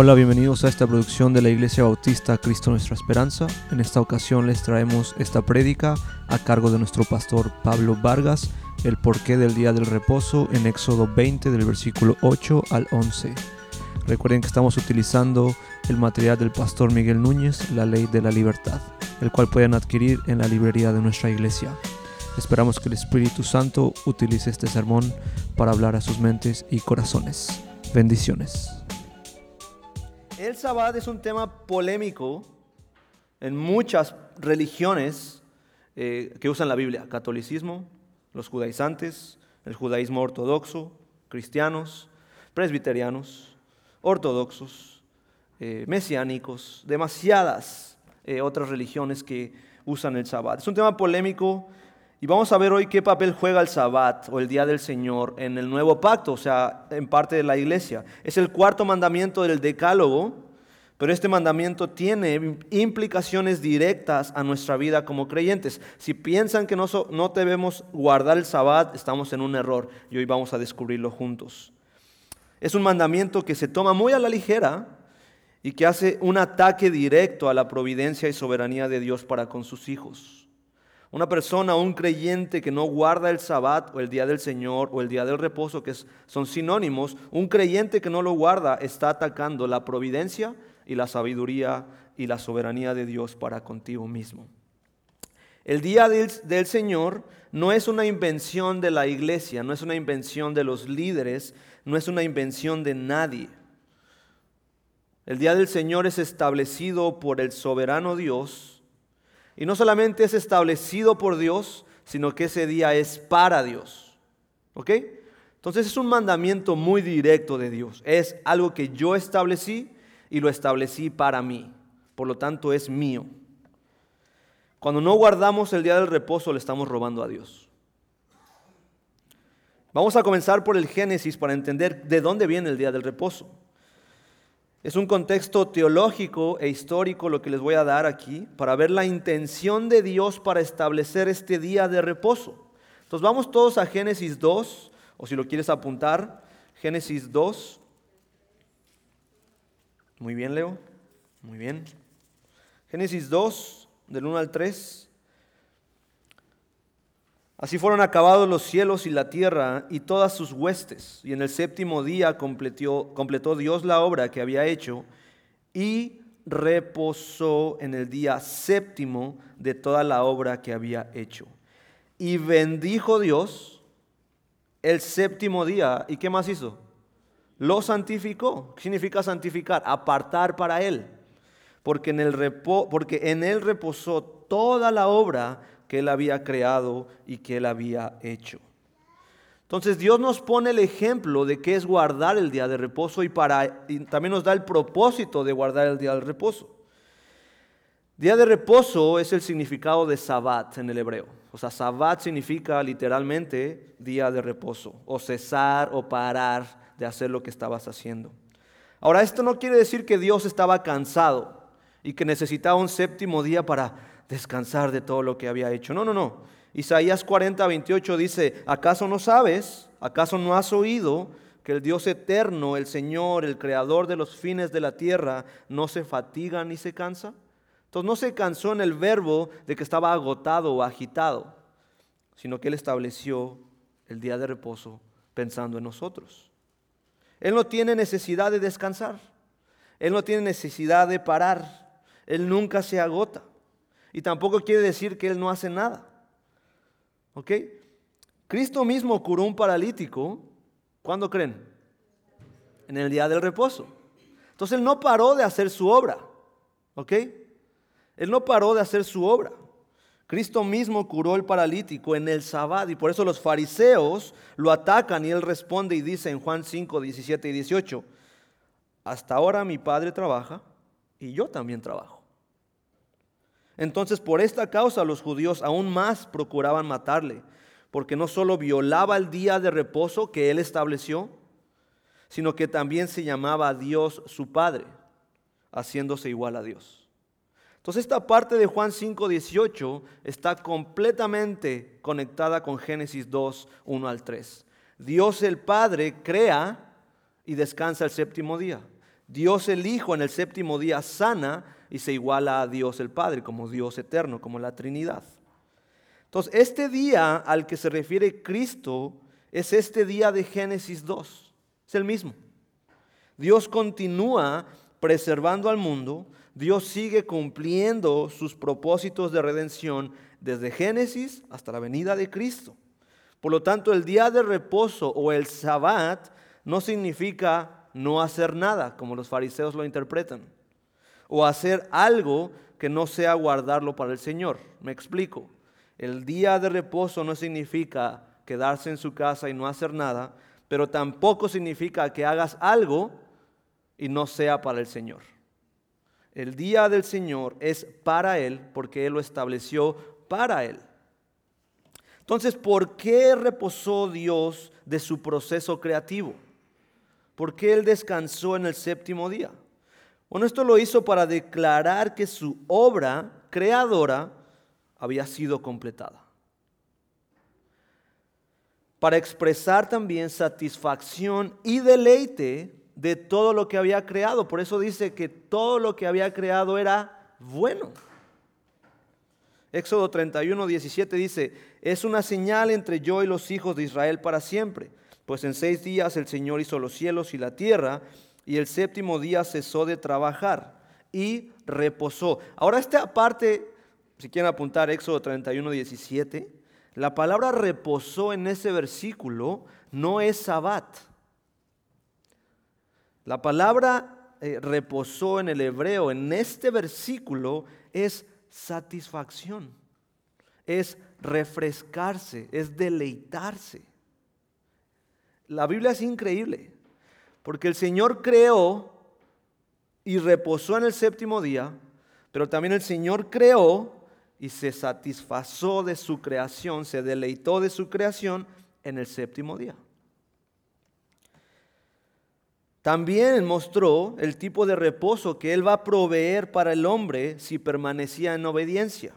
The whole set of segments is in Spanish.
Hola, bienvenidos a esta producción de la Iglesia Bautista Cristo Nuestra Esperanza. En esta ocasión les traemos esta prédica a cargo de nuestro pastor Pablo Vargas, el porqué del día del reposo en Éxodo 20 del versículo 8 al 11. Recuerden que estamos utilizando el material del pastor Miguel Núñez, La Ley de la Libertad, el cual pueden adquirir en la librería de nuestra iglesia. Esperamos que el Espíritu Santo utilice este sermón para hablar a sus mentes y corazones. Bendiciones. El Sabbat es un tema polémico en muchas religiones eh, que usan la Biblia. Catolicismo, los judaizantes, el judaísmo ortodoxo, cristianos, presbiterianos, ortodoxos, eh, mesiánicos, demasiadas eh, otras religiones que usan el Sabbat. Es un tema polémico y vamos a ver hoy qué papel juega el Sabbat o el Día del Señor en el nuevo pacto, o sea, en parte de la iglesia. Es el cuarto mandamiento del Decálogo, pero este mandamiento tiene implicaciones directas a nuestra vida como creyentes. Si piensan que no, no debemos guardar el Sabbat, estamos en un error y hoy vamos a descubrirlo juntos. Es un mandamiento que se toma muy a la ligera y que hace un ataque directo a la providencia y soberanía de Dios para con sus hijos. Una persona un creyente que no guarda el sabbat o el día del Señor o el día del reposo, que son sinónimos, un creyente que no lo guarda está atacando la providencia y la sabiduría y la soberanía de Dios para contigo mismo. El día del, del Señor no es una invención de la iglesia, no es una invención de los líderes, no es una invención de nadie. El día del Señor es establecido por el soberano Dios y no solamente es establecido por Dios, sino que ese día es para Dios. ¿Ok? Entonces es un mandamiento muy directo de Dios. Es algo que yo establecí y lo establecí para mí. Por lo tanto es mío. Cuando no guardamos el día del reposo le estamos robando a Dios. Vamos a comenzar por el Génesis para entender de dónde viene el día del reposo. Es un contexto teológico e histórico lo que les voy a dar aquí para ver la intención de Dios para establecer este día de reposo. Entonces vamos todos a Génesis 2, o si lo quieres apuntar, Génesis 2. Muy bien, Leo. Muy bien. Génesis 2, del 1 al 3. Así fueron acabados los cielos y la tierra y todas sus huestes. Y en el séptimo día completó, Dios la obra que había hecho y reposó en el día séptimo de toda la obra que había hecho. Y bendijo Dios el séptimo día. ¿Y qué más hizo? Lo santificó. ¿Qué significa santificar? Apartar para Él. Porque en, el porque en Él reposó toda la obra que Él había creado y que Él había hecho. Entonces Dios nos pone el ejemplo de qué es guardar el día de reposo y, para, también nos da el propósito de guardar el día del reposo. Día de reposo es el significado de Sabbat en el hebreo. O sea, Sabbat significa literalmente día de reposo, o cesar o parar de hacer lo que estabas haciendo. Ahora, esto no quiere decir que Dios estaba cansado y que necesitaba un séptimo día para descansar de todo lo que había hecho. No, no, no. Isaías 40, 28 dice, ¿acaso no sabes? ¿Acaso no has oído que el Dios eterno, el Señor, el creador de los fines de la tierra, no se fatiga ni se cansa? Entonces no se cansó en el verbo de que estaba agotado o agitado, sino que Él estableció el día de reposo pensando en nosotros. Él no tiene necesidad de descansar. Él no tiene necesidad de parar. Él nunca se agota. Y tampoco quiere decir que Él no hace nada. ¿Ok? Cristo mismo curó un paralítico. ¿Cuándo creen? En el día del reposo. Entonces Él no paró de hacer su obra. ¿Ok? Él no paró de hacer su obra. Cristo mismo curó el paralítico en el sábado y por eso los fariseos lo atacan y él responde y dice en Juan 5, 17 y 18, hasta ahora mi padre trabaja y yo también trabajo. Entonces por esta causa los judíos aún más procuraban matarle, porque no solo violaba el día de reposo que él estableció, sino que también se llamaba a Dios su Padre, haciéndose igual a Dios. Entonces esta parte de Juan 5:18 está completamente conectada con Génesis 2, 1 al 3. Dios el Padre crea y descansa el séptimo día. Dios el Hijo en el séptimo día sana y se iguala a Dios el Padre como Dios eterno, como la Trinidad. Entonces, este día al que se refiere Cristo es este día de Génesis 2. Es el mismo. Dios continúa preservando al mundo, Dios sigue cumpliendo sus propósitos de redención desde Génesis hasta la venida de Cristo. Por lo tanto, el día de reposo o el sabbat no significa no hacer nada, como los fariseos lo interpretan, o hacer algo que no sea guardarlo para el Señor. Me explico. El día de reposo no significa quedarse en su casa y no hacer nada, pero tampoco significa que hagas algo y no sea para el Señor. El día del Señor es para Él porque Él lo estableció para Él. Entonces, ¿por qué reposó Dios de su proceso creativo? ¿Por qué Él descansó en el séptimo día? Bueno, esto lo hizo para declarar que su obra creadora había sido completada. Para expresar también satisfacción y deleite de todo lo que había creado. Por eso dice que todo lo que había creado era bueno. Éxodo 31, 17 dice, es una señal entre yo y los hijos de Israel para siempre, pues en seis días el Señor hizo los cielos y la tierra, y el séptimo día cesó de trabajar y reposó. Ahora esta parte, si quieren apuntar Éxodo 31, 17, la palabra reposó en ese versículo no es sabbat. La palabra eh, reposó en el hebreo en este versículo es satisfacción, es refrescarse, es deleitarse. La Biblia es increíble, porque el Señor creó y reposó en el séptimo día, pero también el Señor creó y se satisfazó de su creación, se deleitó de su creación en el séptimo día. También mostró el tipo de reposo que Él va a proveer para el hombre si permanecía en obediencia.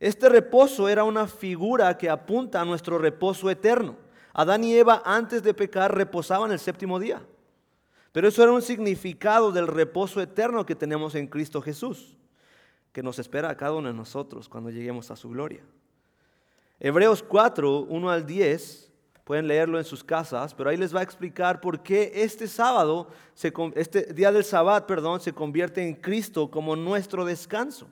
Este reposo era una figura que apunta a nuestro reposo eterno. Adán y Eva antes de pecar reposaban el séptimo día. Pero eso era un significado del reposo eterno que tenemos en Cristo Jesús, que nos espera a cada uno de nosotros cuando lleguemos a su gloria. Hebreos 4, 1 al 10 Pueden leerlo en sus casas, pero ahí les va a explicar por qué este sábado, este día del sábado, perdón, se convierte en Cristo como nuestro descanso.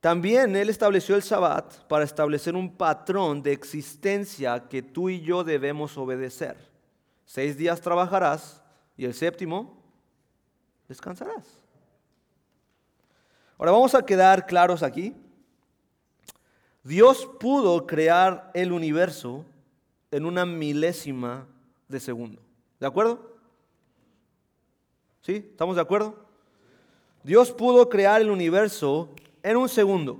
También Él estableció el Sabbat para establecer un patrón de existencia que tú y yo debemos obedecer. Seis días trabajarás y el séptimo descansarás. Ahora vamos a quedar claros aquí Dios pudo crear el universo en una milésima de segundo. ¿De acuerdo? ¿Sí? ¿Estamos de acuerdo? Dios pudo crear el universo en un segundo,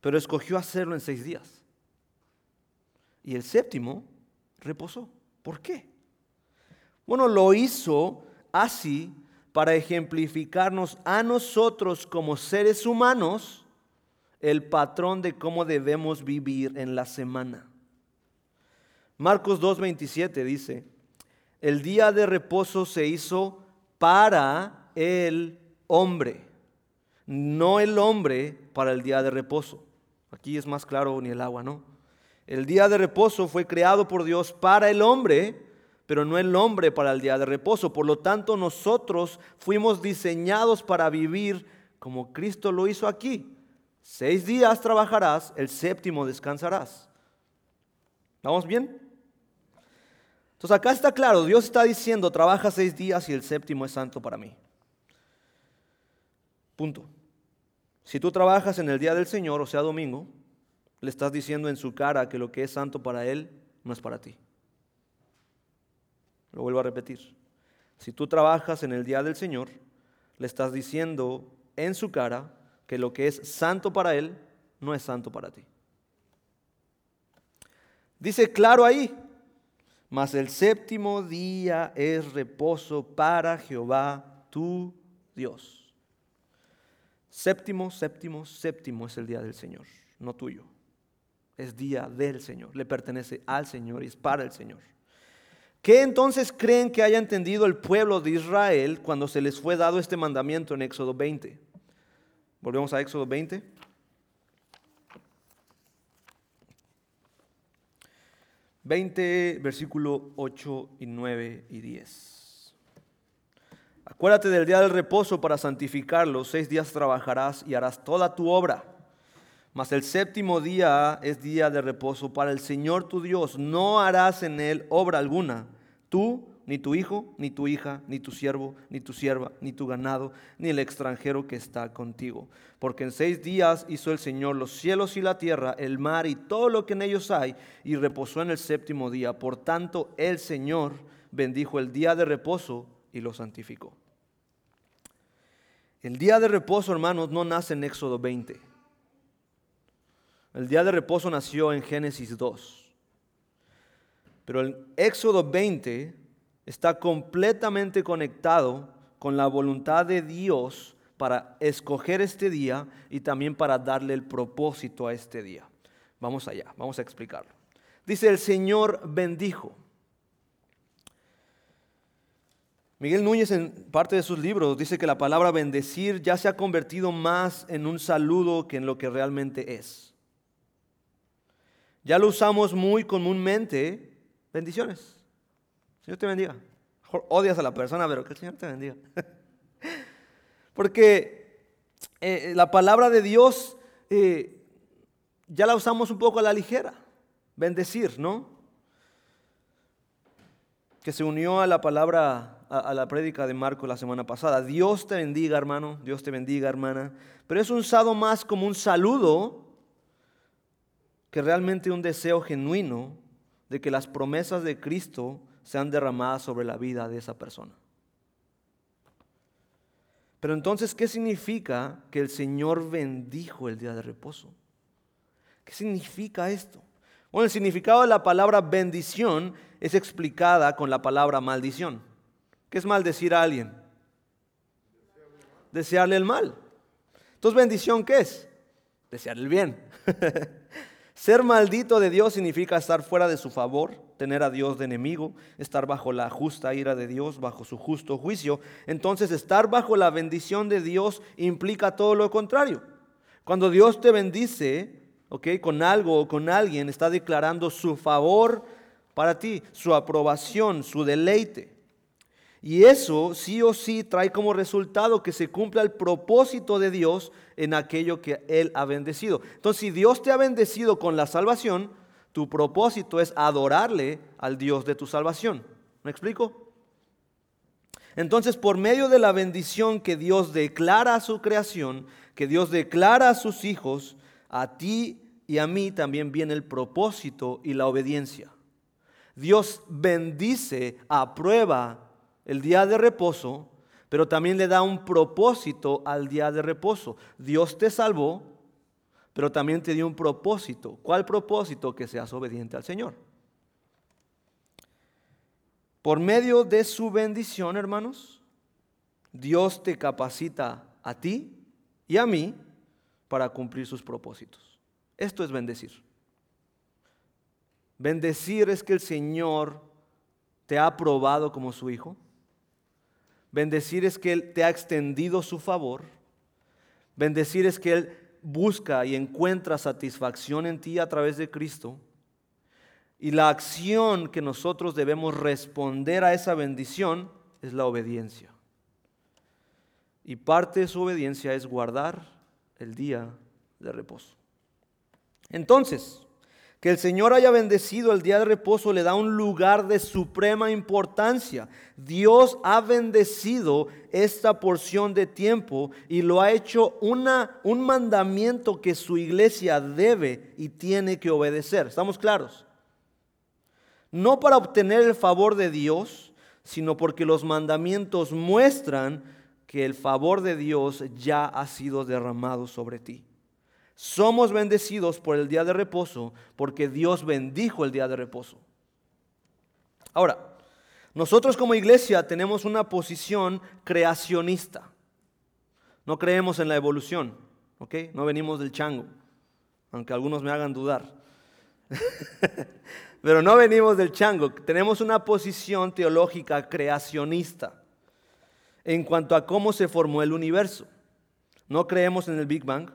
pero escogió hacerlo en seis días. Y el séptimo reposó. ¿Por qué? Bueno, lo hizo así para ejemplificarnos a nosotros como seres humanos el patrón de cómo debemos vivir en la semana. Marcos 2.27 dice, el día de reposo se hizo para el hombre, no el hombre para el día de reposo. Aquí es más claro ni el agua, ¿no? El día de reposo fue creado por Dios para el hombre, pero no el hombre para el día de reposo. Por lo tanto, nosotros fuimos diseñados para vivir como Cristo lo hizo aquí, Seis días trabajarás, el séptimo descansarás. ¿Vamos bien? Entonces acá está claro, Dios está diciendo, trabaja seis días y el séptimo es santo para mí. Punto. Si tú trabajas en el día del Señor, o sea, domingo, le estás diciendo en su cara que lo que es santo para Él no es para ti. Lo vuelvo a repetir. Si tú trabajas en el día del Señor, le estás diciendo en su cara que lo que es santo para Él no es santo para ti. Dice claro ahí, mas el séptimo día es reposo para Jehová tu Dios. Séptimo, séptimo, séptimo es el día del Señor, no tuyo. Es día del Señor, le pertenece al Señor y es para el Señor. ¿Qué entonces creen que haya entendido el pueblo de Israel cuando se les fue dado este mandamiento en Éxodo 20? Volvemos a Éxodo 20. 20, versículo 8 y 9 y 10. Acuérdate del día del reposo para santificarlo. Seis días trabajarás y harás toda tu obra. Mas el séptimo día es día de reposo para el Señor tu Dios. No harás en él obra alguna. Tú, ni tu hijo, ni tu hija, ni tu siervo, ni tu sierva, ni tu ganado, ni el extranjero que está contigo. Porque en seis días hizo el Señor los cielos y la tierra, el mar y todo lo que en ellos hay, y reposó en el séptimo día. Por tanto, el Señor bendijo el día de reposo y lo santificó. El día de reposo, hermanos, no nace en Éxodo 20. El día de reposo nació en Génesis 2. Pero el Éxodo 20 está completamente conectado con la voluntad de Dios para escoger este día y también para darle el propósito a este día. Vamos allá, vamos a explicarlo. Dice el Señor bendijo. Miguel Núñez en parte de sus libros dice que la palabra bendecir ya se ha convertido más en un saludo que en lo que realmente es. Ya lo usamos muy comúnmente, bendiciones. Señor te bendiga. odias a la persona, pero que el Señor te bendiga. Porque eh, la palabra de Dios eh, ya la usamos un poco a la ligera. Bendecir, ¿no? Que se unió a la palabra, a, a la prédica de Marco la semana pasada. Dios te bendiga, hermano. Dios te bendiga, hermana. Pero es usado más como un saludo que realmente un deseo genuino de que las promesas de Cristo sean derramadas sobre la vida de esa persona. Pero entonces, ¿qué significa que el Señor bendijo el día de reposo? ¿Qué significa esto? Bueno, el significado de la palabra bendición es explicada con la palabra maldición. ¿Qué es maldecir a alguien? Desearle el mal. Entonces, bendición, ¿qué es? Desearle el bien. Ser maldito de Dios significa estar fuera de su favor, tener a Dios de enemigo, estar bajo la justa ira de Dios, bajo su justo juicio. Entonces estar bajo la bendición de Dios implica todo lo contrario. Cuando Dios te bendice, ¿ok? Con algo o con alguien, está declarando su favor para ti, su aprobación, su deleite. Y eso sí o sí trae como resultado que se cumpla el propósito de Dios en aquello que Él ha bendecido. Entonces, si Dios te ha bendecido con la salvación, tu propósito es adorarle al Dios de tu salvación. ¿Me explico? Entonces, por medio de la bendición que Dios declara a su creación, que Dios declara a sus hijos, a ti y a mí también viene el propósito y la obediencia. Dios bendice, aprueba el día de reposo, pero también le da un propósito al día de reposo. Dios te salvó, pero también te dio un propósito. ¿Cuál propósito? Que seas obediente al Señor. Por medio de su bendición, hermanos, Dios te capacita a ti y a mí para cumplir sus propósitos. Esto es bendecir. Bendecir es que el Señor te ha aprobado como su hijo Bendecir es que Él te ha extendido su favor. Bendecir es que Él busca y encuentra satisfacción en ti a través de Cristo. Y la acción que nosotros debemos responder a esa bendición es la obediencia. Y parte de su obediencia es guardar el día de reposo. Entonces, que el Señor haya bendecido el día de reposo le da un lugar de suprema importancia. Dios ha bendecido esta porción de tiempo y lo ha hecho una, un mandamiento que su iglesia debe y tiene que obedecer. ¿Estamos claros? No para obtener el favor de Dios, sino porque los mandamientos muestran que el favor de Dios ya ha sido derramado sobre ti. Somos bendecidos por el día de reposo porque Dios bendijo el día de reposo. Ahora, nosotros como iglesia tenemos una posición creacionista. No creemos en la evolución, ¿ok? No venimos del chango, aunque algunos me hagan dudar. Pero no venimos del chango, tenemos una posición teológica creacionista en cuanto a cómo se formó el universo. No creemos en el Big Bang,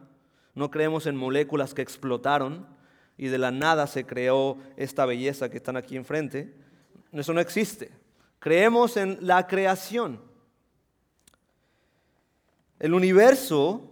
no creemos en moléculas que explotaron y de la nada se creó esta belleza que están aquí enfrente. Eso no existe. Creemos en la creación. El universo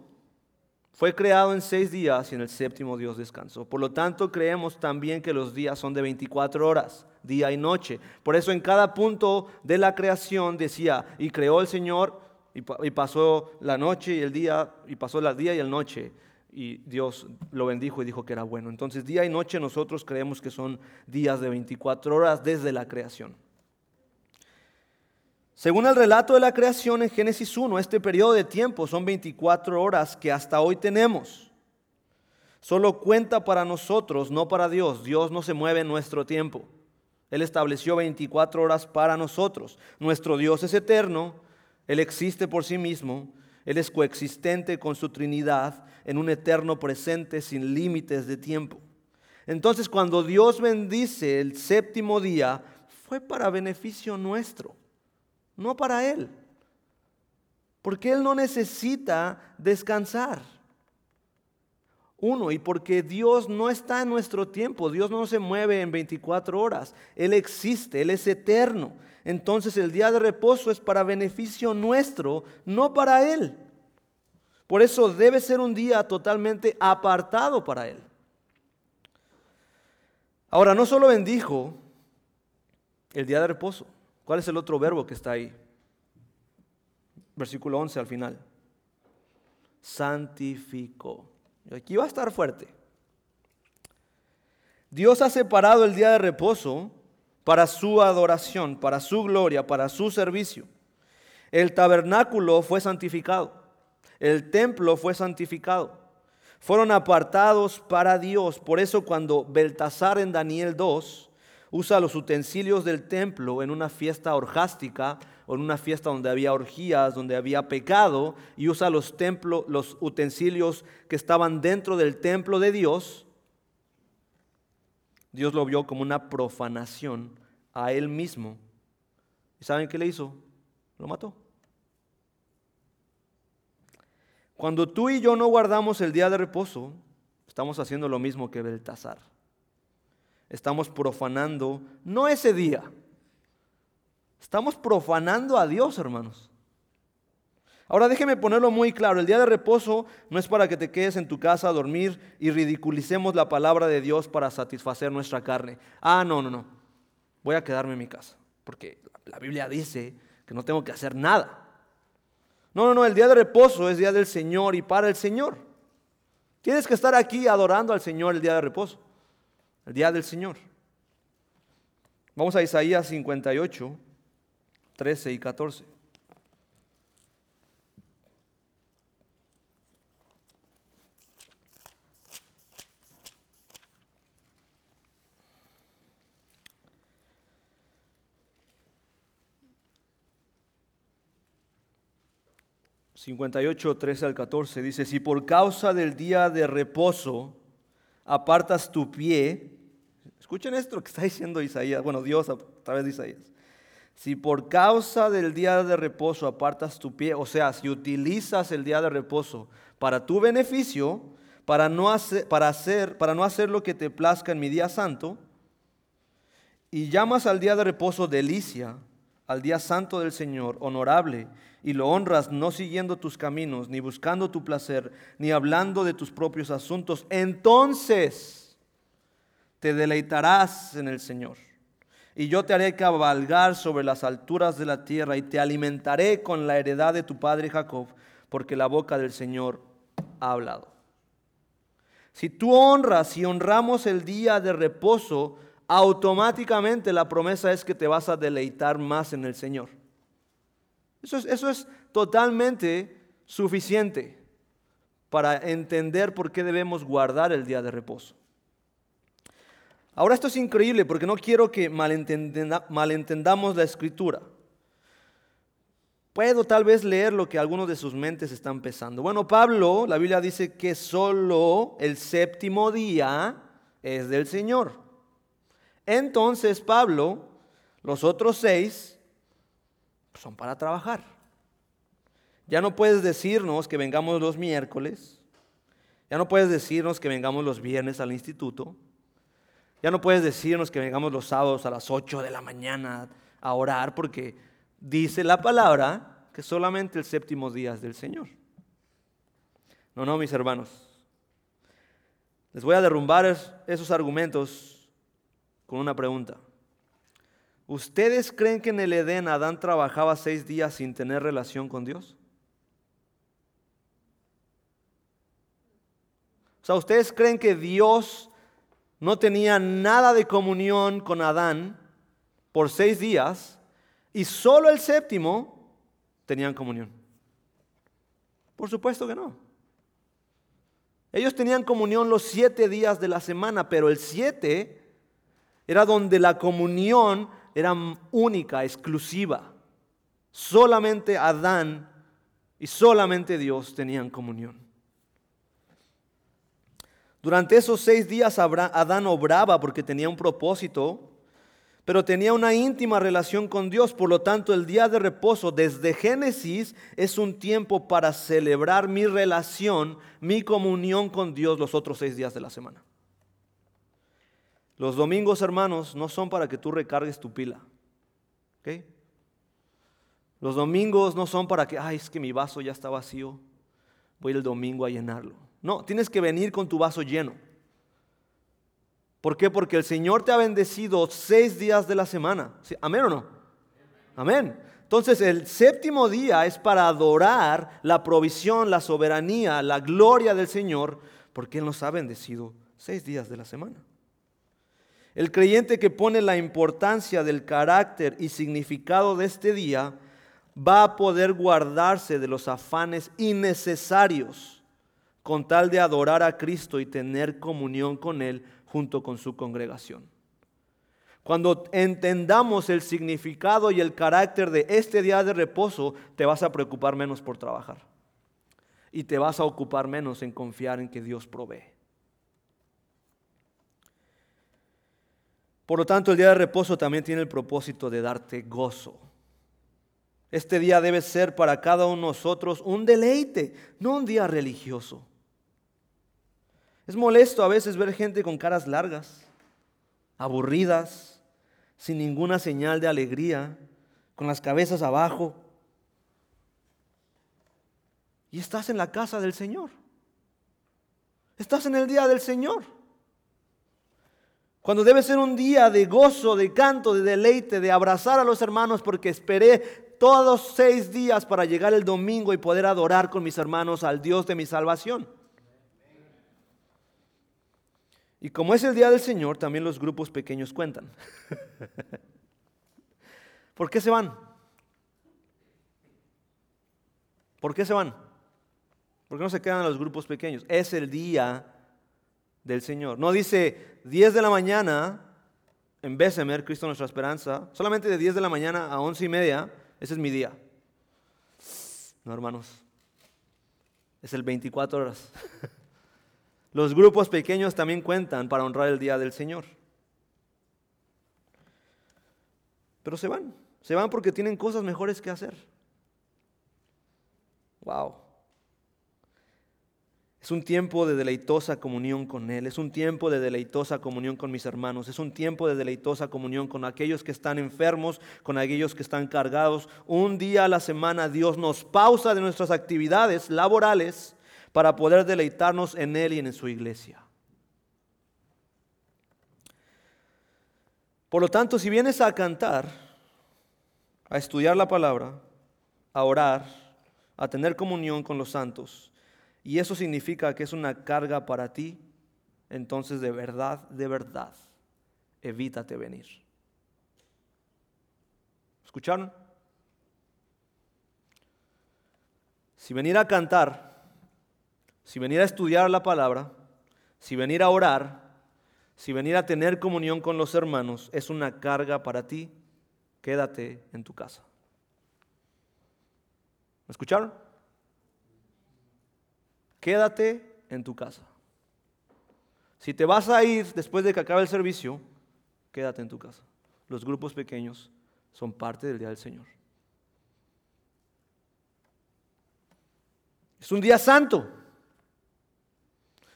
fue creado en seis días y en el séptimo Dios descansó. Por lo tanto, creemos también que los días son de 24 horas, día y noche. Por eso en cada punto de la creación decía, y creó el Señor, y pasó la noche y el día, y pasó el día y el noche, y Dios lo bendijo y dijo que era bueno. Entonces, día y noche nosotros creemos que son días de 24 horas desde la creación. Según el relato de la creación en Génesis 1, este periodo de tiempo son 24 horas que hasta hoy tenemos. Solo cuenta para nosotros, no para Dios. Dios no se mueve en nuestro tiempo. Él estableció 24 horas para nosotros. Nuestro Dios es eterno, Él existe por sí mismo, Él es coexistente con su Trinidad en un eterno presente sin límites de tiempo. Entonces cuando Dios bendice el séptimo día, fue para beneficio nuestro no para Él. Porque Él no necesita descansar. Uno, y porque Dios no está en nuestro tiempo, Dios no se mueve en 24 horas, Él existe, Él es eterno. Entonces el día de reposo es para beneficio nuestro, no para Él. Por eso debe ser un día totalmente apartado para Él. Ahora, no solo bendijo el día de reposo, ¿Cuál es el otro verbo que está ahí? Versículo 11 al final. Santificó. Aquí va a estar fuerte. Dios ha separado el día de reposo para su adoración, para su gloria, para su servicio. El tabernáculo fue santificado. El templo fue santificado. Fueron apartados para Dios. Por eso cuando Beltasar en Daniel 2 usa los utensilios del templo en una fiesta orgástica o en una fiesta donde había orgías, donde había pecado, y usa los, templos, los utensilios que estaban dentro del templo de Dios, Dios lo vio como una profanación a él mismo. ¿Y saben qué le hizo? Lo mató. Cuando tú y yo no guardamos el día de reposo, estamos haciendo lo mismo que Beltasar estamos profanando no ese día, estamos profanando a Dios, hermanos. Ahora déjeme ponerlo muy claro, el día de reposo no es para que te quedes en tu casa a dormir y ridiculicemos la palabra de Dios para satisfacer nuestra carne. Ah, no, no, no, voy a quedarme en mi casa, porque la Biblia dice que no tengo que hacer nada. No, no, no, el día de reposo es día del Señor y para el Señor. Tienes que estar aquí adorando al Señor el día de reposo el día del Señor. Vamos a Isaías 58, 13 y 14. 58, 13 al 14 dice, si por causa del día de reposo apartas tu pie, escuchen esto que está diciendo Isaías, bueno, Dios a través de Isaías. Si por causa del día de reposo apartas tu pie, o sea, si utilizas el día de reposo para tu beneficio, para no hacer, para hacer, para no hacer lo que te plazca en mi día santo, y llamas al día de reposo delicia, al día santo del Señor, honorable, y lo honras no siguiendo tus caminos, ni buscando tu placer, ni hablando de tus propios asuntos, entonces te deleitarás en el Señor. Y yo te haré cabalgar sobre las alturas de la tierra y te alimentaré con la heredad de tu padre Jacob, porque la boca del Señor ha hablado. Si tú honras y honramos el día de reposo, automáticamente la promesa es que te vas a deleitar más en el Señor. Eso es, totalmente suficiente para entender por qué debemos guardar el día de reposo. Ahora esto es increíble porque no quiero que malentendamos la escritura. Puedo tal vez leer lo que algunos de sus mentes están pensando. Bueno, Pablo, la Biblia dice que solo el séptimo día es del Señor. Entonces Pablo, los otros seis, son para trabajar. Ya no puedes decirnos que vengamos los miércoles. Ya no puedes decirnos que vengamos los viernes al instituto. Ya no puedes decirnos que vengamos los sábados a las 8 de la mañana a orar porque dice la palabra que solamente el séptimo día es del Señor. No, no, mis hermanos. Les voy a derrumbar esos argumentos con una pregunta. ¿Ustedes creen que en el Edén Adán trabajaba seis días sin tener relación con Dios? O sea, ¿ustedes creen que Dios no tenía nada de comunión con Adán por seis días y solo el séptimo tenían comunión? Por supuesto que no. Ellos tenían comunión los siete días de la semana, pero el siete era donde la comunión era única, exclusiva. Solamente Adán y solamente Dios tenían comunión. Durante esos seis días Adán obraba porque tenía un propósito, pero tenía una íntima relación con Dios. Por lo tanto, el día de reposo desde Génesis es un tiempo para celebrar mi relación, mi comunión con Dios los otros seis días de la semana. Los domingos, hermanos, no son para que tú recargues tu pila. Los domingos no son para que, ay, es que mi vaso ya está vacío, voy el domingo a llenarlo. No, tienes que venir con tu vaso lleno. ¿Por qué? Porque el Señor te ha bendecido seis días de la semana. ¿Amén o no? Amén. Entonces el séptimo día es para adorar la provisión, la soberanía, la gloria del Señor, porque Él nos ha bendecido seis días de la semana. El creyente que pone la importancia del carácter y significado de este día va a poder guardarse de los afanes innecesarios con tal de adorar a Cristo y tener comunión con Él junto con su congregación. Cuando entendamos el significado y el carácter de este día de reposo, te vas a preocupar menos por trabajar. Y te vas a ocupar menos en confiar en que Dios provee. Por lo tanto, el día de reposo también tiene el propósito de darte gozo. Este día debe ser para cada uno de nosotros un deleite, no un día religioso. Es molesto a veces ver gente con caras largas, aburridas, sin ninguna señal de alegría, con las cabezas abajo. Y estás en la casa del Señor. Estás en el día del Señor. Cuando debe ser un día de gozo, de canto, de deleite, de abrazar a los hermanos porque esperé todos seis días para llegar el domingo y poder adorar con mis hermanos al Dios de mi salvación. Y como es el día del Señor, también los grupos pequeños cuentan. ¿Por qué se van? ¿Por qué se van? ¿Por qué no se quedan los grupos pequeños? Es el día del Señor. No dice 10 de la mañana en Besemer, Cristo nuestra esperanza. Solamente de 10 de la mañana a 11 y media, ese es mi día. No, hermanos. Es el 24 horas. Los grupos pequeños también cuentan para honrar el día del Señor. Pero se van, se van porque tienen cosas mejores que hacer. Wow. Es un tiempo de deleitosa comunión con Él, es un tiempo de deleitosa comunión con mis hermanos, es un tiempo de deleitosa comunión con aquellos que están enfermos, con aquellos que están cargados. Un día a la semana Dios nos pausa de nuestras actividades laborales para poder deleitarnos en Él y en su iglesia. Por lo tanto, si vienes a cantar, a estudiar la palabra, a orar, a tener comunión con los santos, y eso significa que es una carga para ti, entonces de verdad, de verdad, evítate venir. ¿Escucharon? Si venir a cantar si venir a estudiar la palabra, si venir a orar, si venir a tener comunión con los hermanos es una carga para ti, quédate en tu casa. ¿Me escucharon? Quédate en tu casa. Si te vas a ir después de que acabe el servicio, quédate en tu casa. Los grupos pequeños son parte del día del Señor. Es un día santo.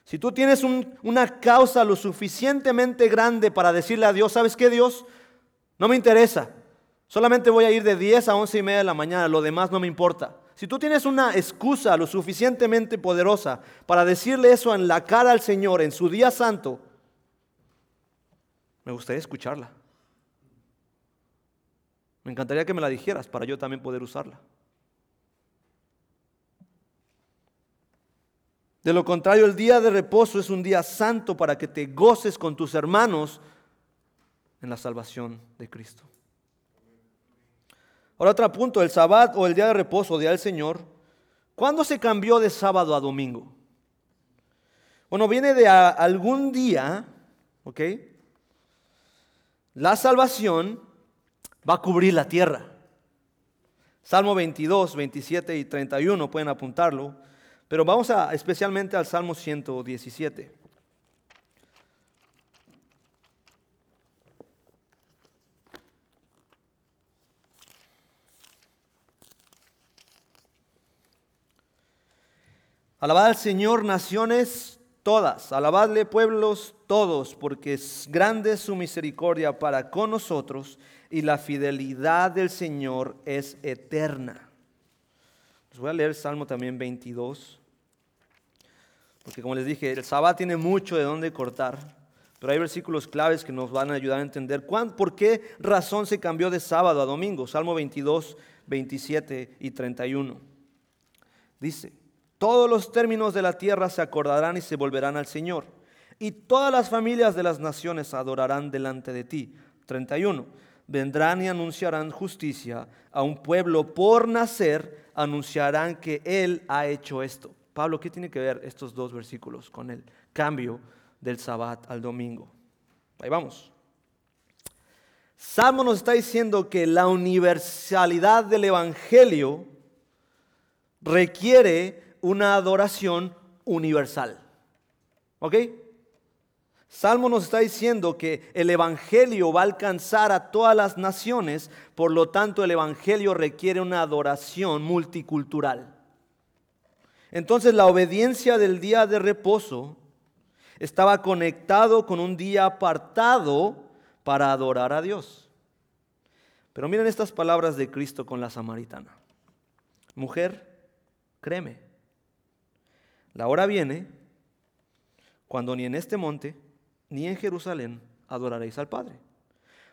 Si tú tienes una causa lo suficientemente grande para decirle a Dios, ¿sabes qué Dios? No me interesa. Solamente voy a ir de 10 a 11 y media de la mañana, lo demás no me importa. Si tú tienes una excusa lo suficientemente poderosa para decirle eso en la cara al Señor en su día santo, me gustaría escucharla. Me encantaría que me la dijeras para yo también poder usarla. De lo contrario, el día de reposo es un día santo para que te goces con tus hermanos en la salvación de Cristo. Ahora otro punto, el sabbat o el día de reposo, día del Señor, ¿cuándo se cambió de sábado a domingo? Bueno, viene de algún día, ¿ok? La salvación va a cubrir la tierra. Salmo 22, 27 y 31, pueden apuntarlo. Pero vamos a, especialmente al Salmo 117. Alabad al Señor naciones todas, alabadle pueblos todos, porque es grande su misericordia para con nosotros y la fidelidad del Señor es eterna voy a leer el Salmo también 22, porque como les dije, el sábado tiene mucho de dónde cortar, pero hay versículos claves que nos van a ayudar a entender por qué razón se cambió de sábado a domingo. Salmo 22, 27 y 31. Dice, todos los términos de la tierra se acordarán y se volverán al Señor, y todas las familias de las naciones adorarán delante de ti. 31 vendrán y anunciarán justicia a un pueblo por nacer, anunciarán que Él ha hecho esto. Pablo, ¿qué tiene que ver estos dos versículos con el cambio del sabbat al domingo? Ahí vamos. Salmo nos está diciendo que la universalidad del Evangelio requiere una adoración universal. ¿Ok? Salmo nos está diciendo que el Evangelio va a alcanzar a todas las naciones, por lo tanto el Evangelio requiere una adoración multicultural. Entonces la obediencia del día de reposo estaba conectado con un día apartado para adorar a Dios. Pero miren estas palabras de Cristo con la samaritana. Mujer, créeme, la hora viene cuando ni en este monte, ni en Jerusalén adoraréis al Padre.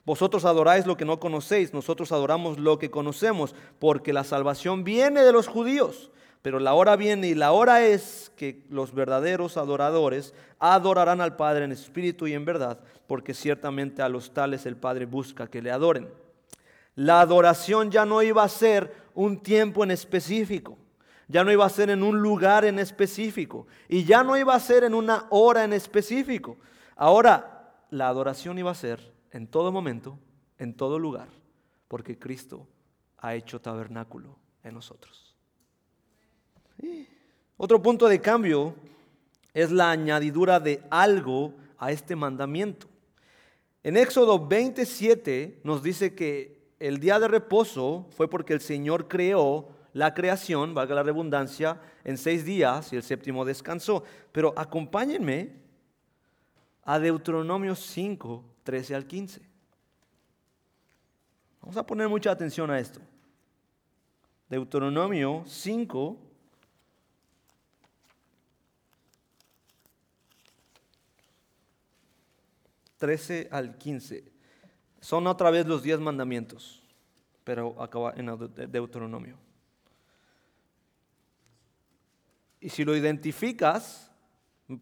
Vosotros adoráis lo que no conocéis, nosotros adoramos lo que conocemos, porque la salvación viene de los judíos. Pero la hora viene y la hora es que los verdaderos adoradores adorarán al Padre en espíritu y en verdad, porque ciertamente a los tales el Padre busca que le adoren. La adoración ya no iba a ser un tiempo en específico, ya no iba a ser en un lugar en específico y ya no iba a ser en una hora en específico, Ahora, la adoración iba a ser en todo momento, en todo lugar, porque Cristo ha hecho tabernáculo en nosotros. Otro punto de cambio es la añadidura de algo a este mandamiento. En Éxodo 27 nos dice que el día de reposo fue porque el Señor creó la creación, valga la redundancia, en seis días y el séptimo descansó. Pero acompáñenme a Deuteronomio 5, 13 al 15. Vamos a poner mucha atención a esto. Deuteronomio 5, Trece al 15. Son otra vez los diez mandamientos, pero acaba en Deuteronomio. Y si lo identificas,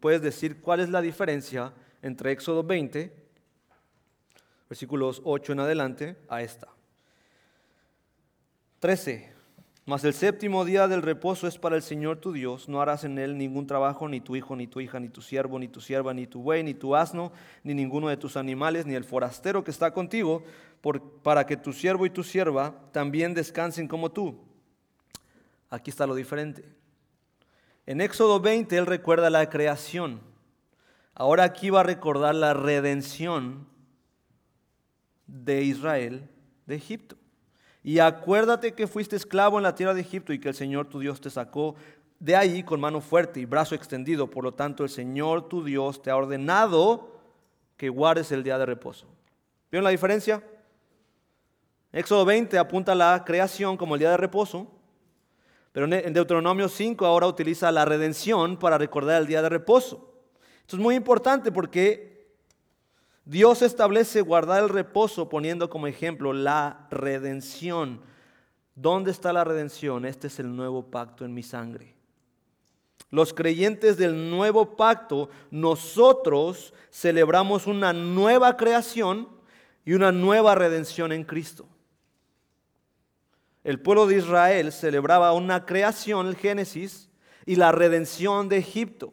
puedes decir cuál es la diferencia entre Éxodo 20, versículos 8 en adelante, a esta. 13. Mas el séptimo día del reposo es para el Señor tu Dios. No harás en él ningún trabajo, ni tu hijo, ni tu hija, ni tu siervo, ni tu sierva, ni tu buey, ni tu asno, ni ninguno de tus animales, ni el forastero que está contigo, para que tu siervo y tu sierva también descansen como tú. Aquí está lo diferente. En Éxodo 20 él recuerda la creación. Ahora aquí va a recordar la redención de Israel de Egipto. Y acuérdate que fuiste esclavo en la tierra de Egipto y que el Señor tu Dios te sacó de ahí con mano fuerte y brazo extendido. Por lo tanto, el Señor tu Dios te ha ordenado que guardes el día de reposo. ¿Vieron la diferencia? Éxodo 20 apunta a la creación como el día de reposo, pero en Deuteronomio 5 ahora utiliza la redención para recordar el día de reposo. Esto es muy importante porque Dios establece guardar el reposo poniendo como ejemplo la redención. ¿Dónde está la redención? Este es el nuevo pacto en mi sangre. Los creyentes del nuevo pacto, nosotros celebramos una nueva creación y una nueva redención en Cristo. El pueblo de Israel celebraba una creación, el Génesis, y la redención de Egipto.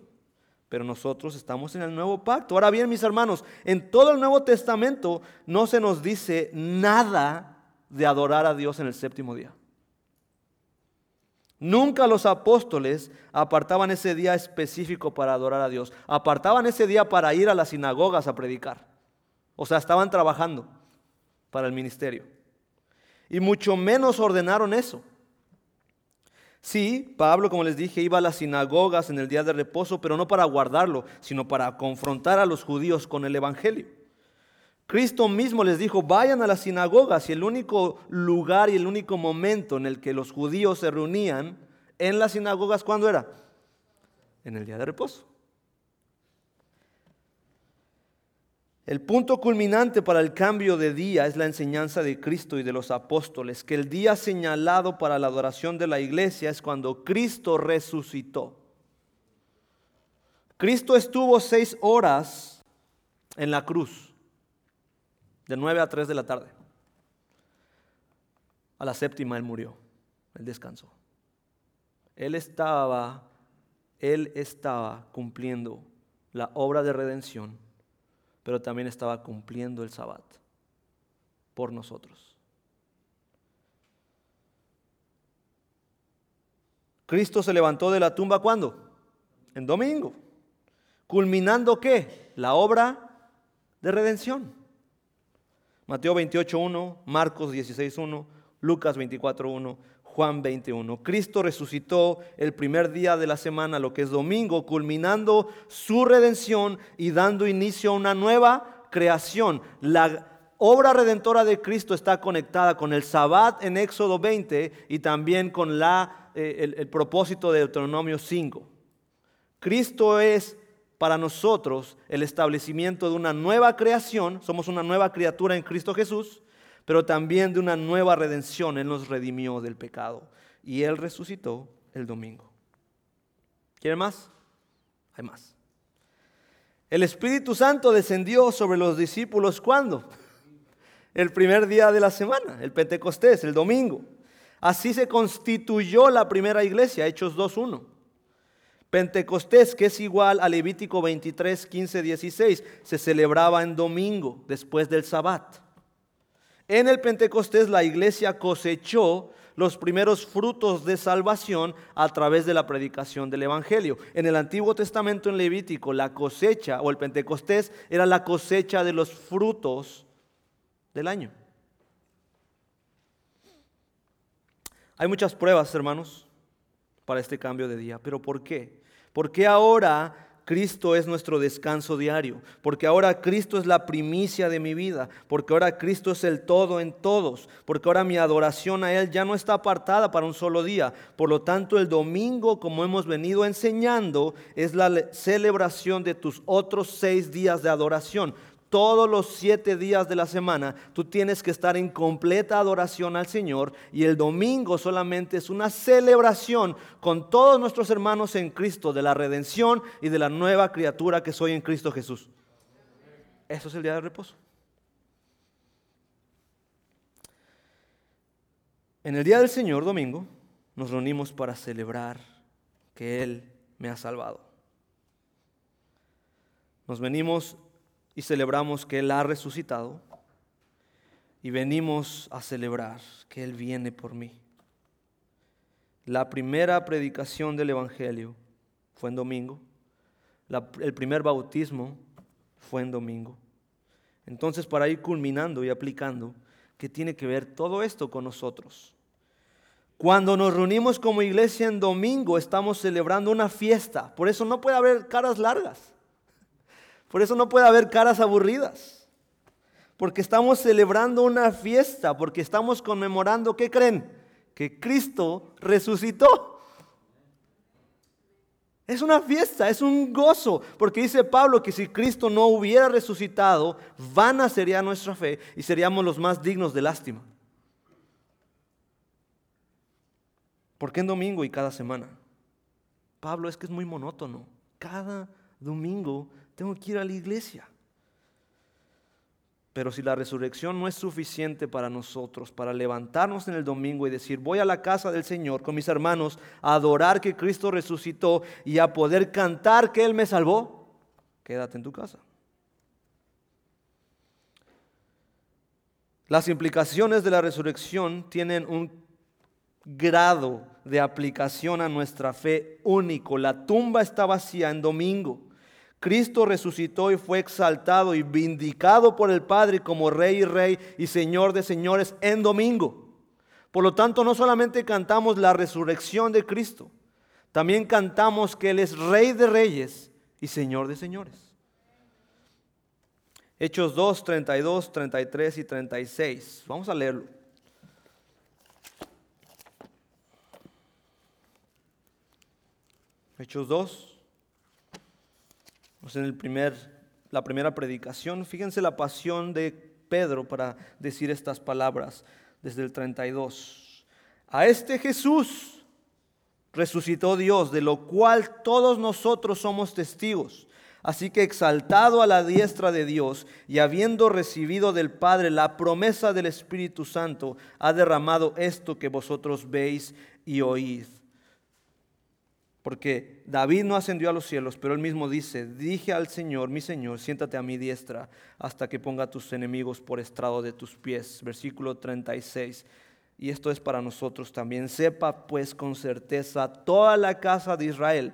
Pero nosotros estamos en el nuevo pacto. Ahora bien, mis hermanos, en todo el Nuevo Testamento no se nos dice nada de adorar a Dios en el séptimo día. Nunca los apóstoles apartaban ese día específico para adorar a Dios. Apartaban ese día para ir a las sinagogas a predicar. O sea, estaban trabajando para el ministerio. Y mucho menos ordenaron eso. Sí, Pablo, como les dije, iba a las sinagogas en el día de reposo, pero no para guardarlo, sino para confrontar a los judíos con el Evangelio. Cristo mismo les dijo, vayan a las sinagogas y el único lugar y el único momento en el que los judíos se reunían en las sinagogas, ¿cuándo era? En el día de reposo. El punto culminante para el cambio de día es la enseñanza de Cristo y de los apóstoles, que el día señalado para la adoración de la iglesia es cuando Cristo resucitó. Cristo estuvo seis horas en la cruz, de nueve a tres de la tarde. A la séptima él murió, él descansó. Él estaba, él estaba cumpliendo la obra de redención pero también estaba cumpliendo el sabbat por nosotros. Cristo se levantó de la tumba cuándo? En domingo. Culminando qué? La obra de redención. Mateo 28.1, Marcos 16.1, Lucas 24.1, Juan 21. Cristo resucitó el primer día de la semana, lo que es domingo, culminando su redención y dando inicio a una nueva creación. La obra redentora de Cristo está conectada con el Sabbat en Éxodo 20 y también con la, eh, el, el propósito de Deuteronomio 5. Cristo es para nosotros el establecimiento de una nueva creación, somos una nueva criatura en Cristo Jesús, pero también de una nueva redención. Él nos redimió del pecado y Él resucitó el domingo. ¿Quieren más? Hay más. El Espíritu Santo descendió sobre los discípulos ¿cuándo? El primer día de la semana, el Pentecostés, el domingo. Así se constituyó la primera iglesia, Hechos 2.1. Pentecostés, que es igual a Levítico 23, 15, 16, se celebraba en domingo, después del Sabbat. En el Pentecostés la iglesia cosechó los primeros frutos de salvación a través de la predicación del Evangelio. En el Antiguo Testamento en Levítico, la cosecha o el Pentecostés era la cosecha de los frutos del año. Hay muchas pruebas, hermanos, para este cambio de día. ¿Pero por qué? ¿Por qué ahora Cristo es nuestro descanso diario, porque ahora Cristo es la primicia de mi vida, porque ahora Cristo es el todo en todos, porque ahora mi adoración a Él ya no está apartada para un solo día. Por lo tanto, el domingo, como hemos venido enseñando, es la celebración de tus otros seis días de adoración todos los siete días de la semana tú tienes que estar en completa adoración al Señor y el domingo solamente es una celebración con todos nuestros hermanos en Cristo de la redención y de la nueva criatura que soy en Cristo Jesús. Eso es el día de reposo. En el día del Señor, domingo, nos reunimos para celebrar que Él me ha salvado. Nos venimos y celebramos que Él ha resucitado y venimos a celebrar que Él viene por mí. La primera predicación del Evangelio fue en domingo. el primer bautismo fue en domingo. Entonces, para ir culminando y aplicando, ¿qué tiene que ver todo esto con nosotros? Cuando nos reunimos como iglesia en domingo, estamos celebrando una fiesta. Por eso no puede haber caras largas. Por eso no puede haber caras aburridas. Porque estamos celebrando una fiesta, porque estamos conmemorando, ¿qué creen? Que Cristo resucitó. Es una fiesta, es un gozo, porque dice Pablo que si Cristo no hubiera resucitado, vana sería nuestra fe y seríamos los más dignos de lástima. ¿Por qué en domingo y cada semana? Pablo, es que es muy monótono. Cada domingo tengo que ir a la iglesia. Pero si la resurrección no es suficiente para nosotros, para levantarnos en el domingo y decir, voy a la casa del Señor con mis hermanos a adorar que Cristo resucitó y a poder cantar que Él me salvó, quédate en tu casa. Las implicaciones de la resurrección tienen un grado de aplicación a nuestra fe único. La tumba está vacía en domingo. Cristo resucitó y fue exaltado y vindicado por el Padre como Rey y Rey y Señor de señores en domingo. Por lo tanto, no solamente cantamos la resurrección de Cristo, también cantamos que Él es Rey de Reyes y Señor de señores. Hechos 2, 32, 33 y 36. Vamos a leerlo. Hechos 2. En el primer, la primera predicación. Fíjense la pasión de Pedro para decir estas palabras desde el 32. A este Jesús resucitó Dios, de lo cual todos nosotros somos testigos. Así que exaltado a la diestra de Dios y habiendo recibido del Padre la promesa del Espíritu Santo, ha derramado esto que vosotros veis y oíd. Porque David no ascendió a los cielos, pero él mismo dice, dije al Señor, mi Señor, siéntate a mi diestra hasta que ponga a tus enemigos por estrado de tus pies. Versículo 36. Y esto es para nosotros también. Sepa pues con certeza toda la casa de Israel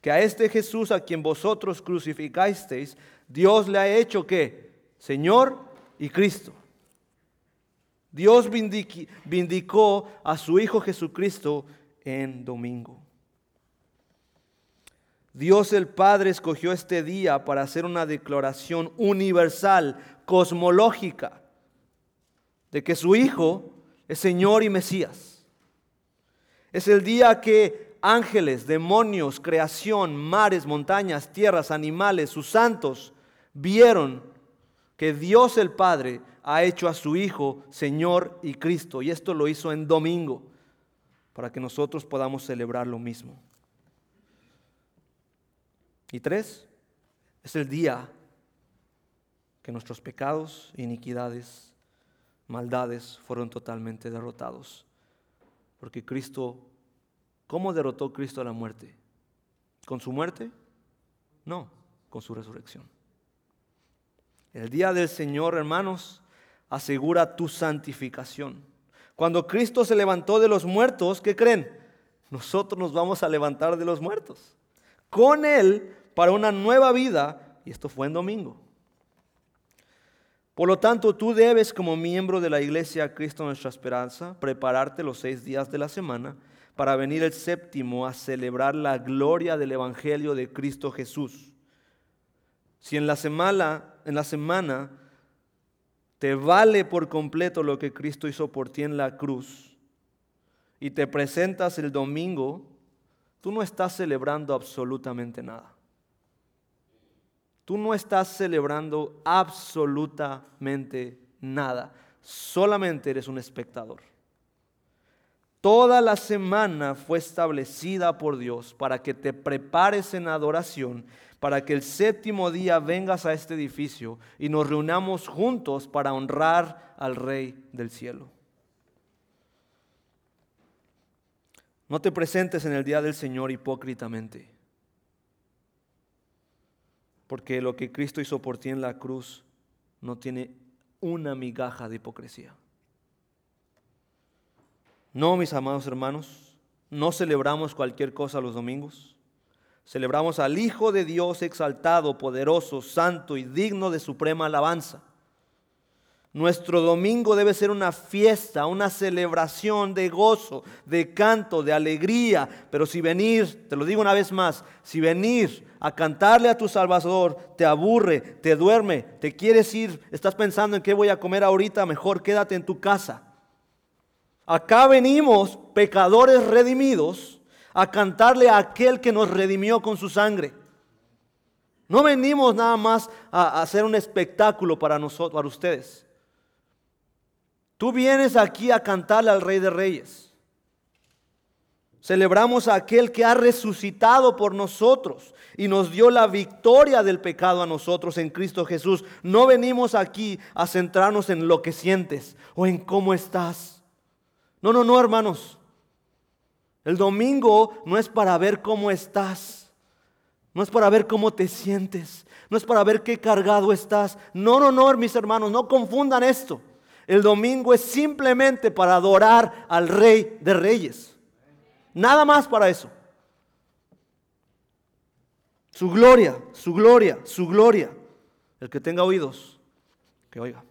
que a este Jesús a quien vosotros crucificasteis, Dios le ha hecho que Señor y Cristo. Dios vindicó a su Hijo Jesucristo en domingo. Dios el Padre escogió este día para hacer una declaración universal, cosmológica, de que su Hijo es Señor y Mesías. Es el día que ángeles, demonios, creación, mares, montañas, tierras, animales, sus santos, vieron que Dios el Padre ha hecho a su Hijo Señor y Cristo. Y esto lo hizo en domingo, para que nosotros podamos celebrar lo mismo. Y tres, es el día que nuestros pecados, iniquidades, maldades fueron totalmente derrotados. Porque Cristo, ¿cómo derrotó Cristo a la muerte? ¿Con su muerte? No, con su resurrección. El día del Señor, hermanos, asegura tu santificación. Cuando Cristo se levantó de los muertos, ¿qué creen? Nosotros nos vamos a levantar de los muertos. Con Él para una nueva vida, y esto fue en domingo. Por lo tanto, tú debes como miembro de la iglesia Cristo Nuestra Esperanza prepararte los seis días de la semana para venir el séptimo a celebrar la gloria del Evangelio de Cristo Jesús. Si en la semana, en la semana te vale por completo lo que Cristo hizo por ti en la cruz y te presentas el domingo, tú no estás celebrando absolutamente nada. Tú no estás celebrando absolutamente nada, solamente eres un espectador. Toda la semana fue establecida por Dios para que te prepares en adoración, para que el séptimo día vengas a este edificio y nos reunamos juntos para honrar al Rey del cielo. No te presentes en el día del Señor hipócritamente porque lo que Cristo hizo por ti en la cruz no tiene una migaja de hipocresía. No, mis amados hermanos, no celebramos cualquier cosa los domingos. Celebramos al Hijo de Dios exaltado, poderoso, santo y digno de suprema alabanza. Nuestro domingo debe ser una fiesta, una celebración de gozo, de canto, de alegría. Pero si venir, te lo digo una vez más, si venir a cantarle a tu Salvador te aburre, te duerme, te quieres ir, estás pensando en qué voy a comer ahorita, mejor quédate en tu casa. Acá venimos, pecadores redimidos, a cantarle a aquel que nos redimió con su sangre. No venimos nada más a hacer un espectáculo para nosotros, para ustedes. Tú vienes aquí a cantarle al Rey de Reyes. Celebramos a aquel que ha resucitado por nosotros y nos dio la victoria del pecado a nosotros en Cristo Jesús. No venimos aquí a centrarnos en lo que sientes o en cómo estás. No, no, no, hermanos. El domingo no es para ver cómo estás. No es para ver cómo te sientes. No es para ver qué cargado estás. No, no, no, mis hermanos, no confundan esto. El domingo es simplemente para adorar al Rey de Reyes. Nada más para eso. Su gloria, su gloria, su gloria. El que tenga oídos, que oiga.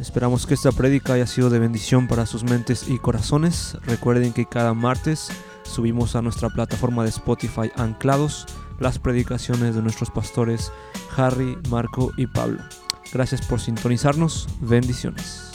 Esperamos que esta prédica haya sido de bendición para sus mentes y corazones. Recuerden que cada martes subimos a nuestra plataforma de Spotify anclados las predicaciones de nuestros pastores Harry, Marco y Pablo. Gracias por sintonizarnos. Bendiciones.